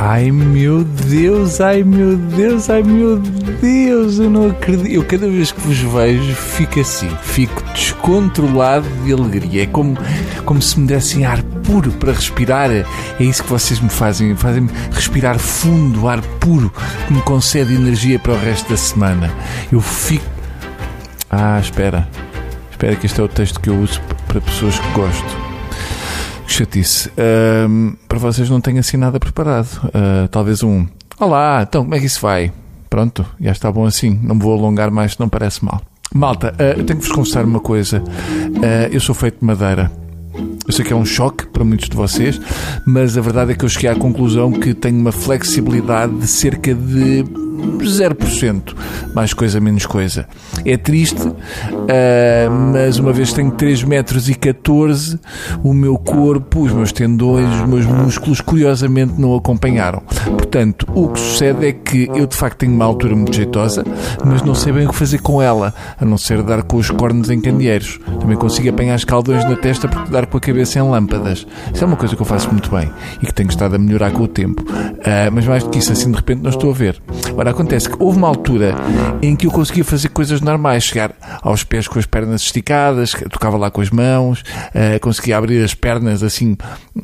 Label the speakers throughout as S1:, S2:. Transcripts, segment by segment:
S1: Ai meu Deus, ai meu Deus, ai meu Deus, eu não acredito. Eu cada vez que vos vejo fico assim, fico descontrolado de alegria. É como, como se me dessem ar puro para respirar. É isso que vocês me fazem, fazem-me respirar fundo, ar puro, que me concede energia para o resto da semana. Eu fico. Ah, espera. Espera que este é o texto que eu uso para pessoas que gosto. Chatice. Ahm, para vocês não tenho assim nada preparado. Ah, talvez um. Olá, então como é que isso vai? Pronto, já está bom assim. Não me vou alongar mais, não parece mal. Malta, ah, eu tenho que vos confessar uma coisa. Ah, eu sou feito de madeira. Eu sei que é um choque para muitos de vocês, mas a verdade é que eu cheguei à conclusão que tenho uma flexibilidade de cerca de 0%. Mais coisa, menos coisa. É triste, ah, mas uma vez tenho 3 metros e 14, o meu corpo, os meus tendões, os meus músculos, curiosamente não acompanharam. Portanto, o que sucede é que eu de facto tenho uma altura muito jeitosa, mas não sei bem o que fazer com ela, a não ser dar com os cornos em candeeiros. Também consigo apanhar escaldões na testa porque dar com a cabeça em lâmpadas. Isso é uma coisa que eu faço muito bem e que tenho estado a melhorar com o tempo. Ah, mas mais do que isso, assim de repente não estou a ver. Ora, acontece que houve uma altura em que eu conseguia fazer coisas normais, chegar aos pés com as pernas esticadas, tocava lá com as mãos, ah, conseguia abrir as pernas assim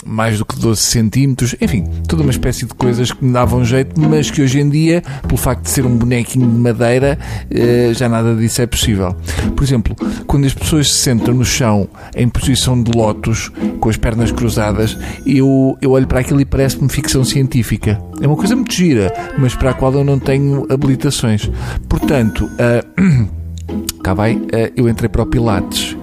S1: mais do que 12 centímetros, enfim, toda uma espécie de coisas que me davam jeito, mas que hoje em dia, pelo facto de ser um bonequinho de madeira, ah, já nada disso é possível. Por exemplo, quando as pessoas se sentam no chão em posição de lótus, com as pernas cruzadas, eu, eu olho para aquilo e parece-me ficção científica. É uma coisa muito gira, mas para a qual eu não tenho habilitações. Portanto, ah, cá vai, ah, eu entrei para o Pilates.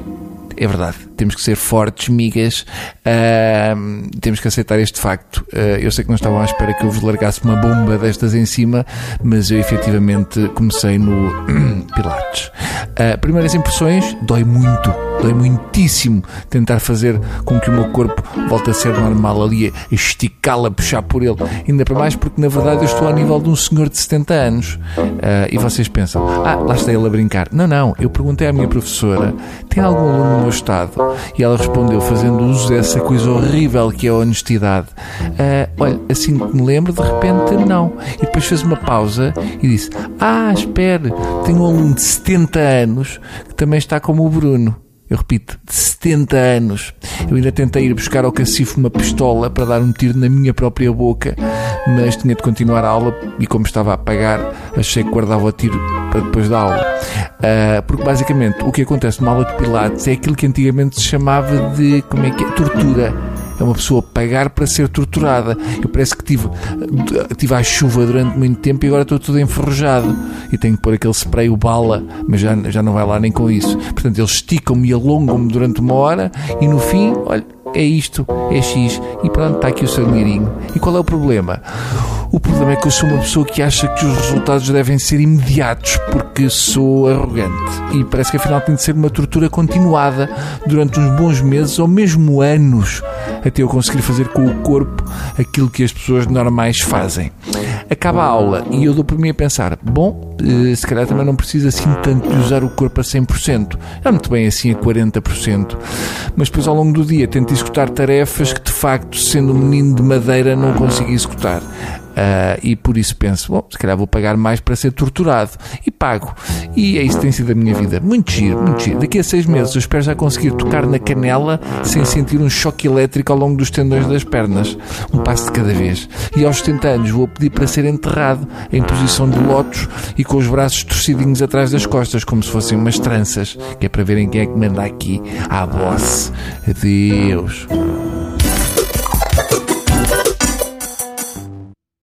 S1: É verdade, temos que ser fortes, migas, ah, temos que aceitar este facto. Eu sei que não estavam à espera que eu vos largasse uma bomba destas em cima, mas eu efetivamente comecei no Pilates. Primeiras impressões, dói muito, dói muitíssimo tentar fazer com que o meu corpo volte a ser normal ali, a esticá-lo, a puxar por ele. Ainda para mais porque na verdade eu estou ao nível de um senhor de 70 anos. Ah, e vocês pensam, ah, lá está ele a brincar. Não, não, eu perguntei à minha professora, tem algum aluno no meu estado? E ela respondeu, fazendo uso dessa coisa horrível que é a honestidade. Ah, olha, assim que me lembro, de repente, não. E depois fez uma pausa e disse, ah, espere, tenho um aluno de 70 anos que também está como o Bruno. Eu repito, de 70 anos. Eu ainda tentei ir buscar ao cacifo uma pistola para dar um tiro na minha própria boca, mas tinha de continuar a aula e, como estava a pagar, achei que guardava o tiro para depois da aula. Ah, porque, basicamente, o que acontece numa aula de Pilates é aquilo que antigamente se chamava de, como é que é, tortura. É uma pessoa pagar para ser torturada. Eu parece que tive, tive à chuva durante muito tempo e agora estou tudo enferrujado. E tenho que pôr aquele spray, o bala, mas já, já não vai lá nem com isso. Portanto, eles esticam-me e alongam-me durante uma hora e no fim, olha, é isto, é X. E pronto, está aqui o seu dinheirinho. E qual é o problema? O problema é que eu sou uma pessoa que acha que os resultados devem ser imediatos porque sou arrogante. E parece que afinal tem de ser uma tortura continuada durante uns bons meses ou mesmo anos até eu conseguir fazer com o corpo aquilo que as pessoas normais fazem. Acaba a aula e eu dou por mim a pensar: bom, eh, se calhar também não preciso assim tanto de usar o corpo a 100%. É muito bem assim a 40%. Mas depois ao longo do dia tento executar tarefas que de facto, sendo um menino de madeira, não consigo executar. Ah, e por isso penso, bom, se calhar vou pagar mais para ser torturado. E pago. E é isso que tem sido a minha vida. Muito giro, muito giro. Daqui a seis meses eu espero já conseguir tocar na canela sem sentir um choque elétrico ao longo dos tendões das pernas. Um passo de cada vez. E aos 70 anos vou pedir para ser enterrado em posição de lotos e com os braços torcidinhos atrás das costas, como se fossem umas tranças, que é para verem quem é que manda aqui à boss. Adeus.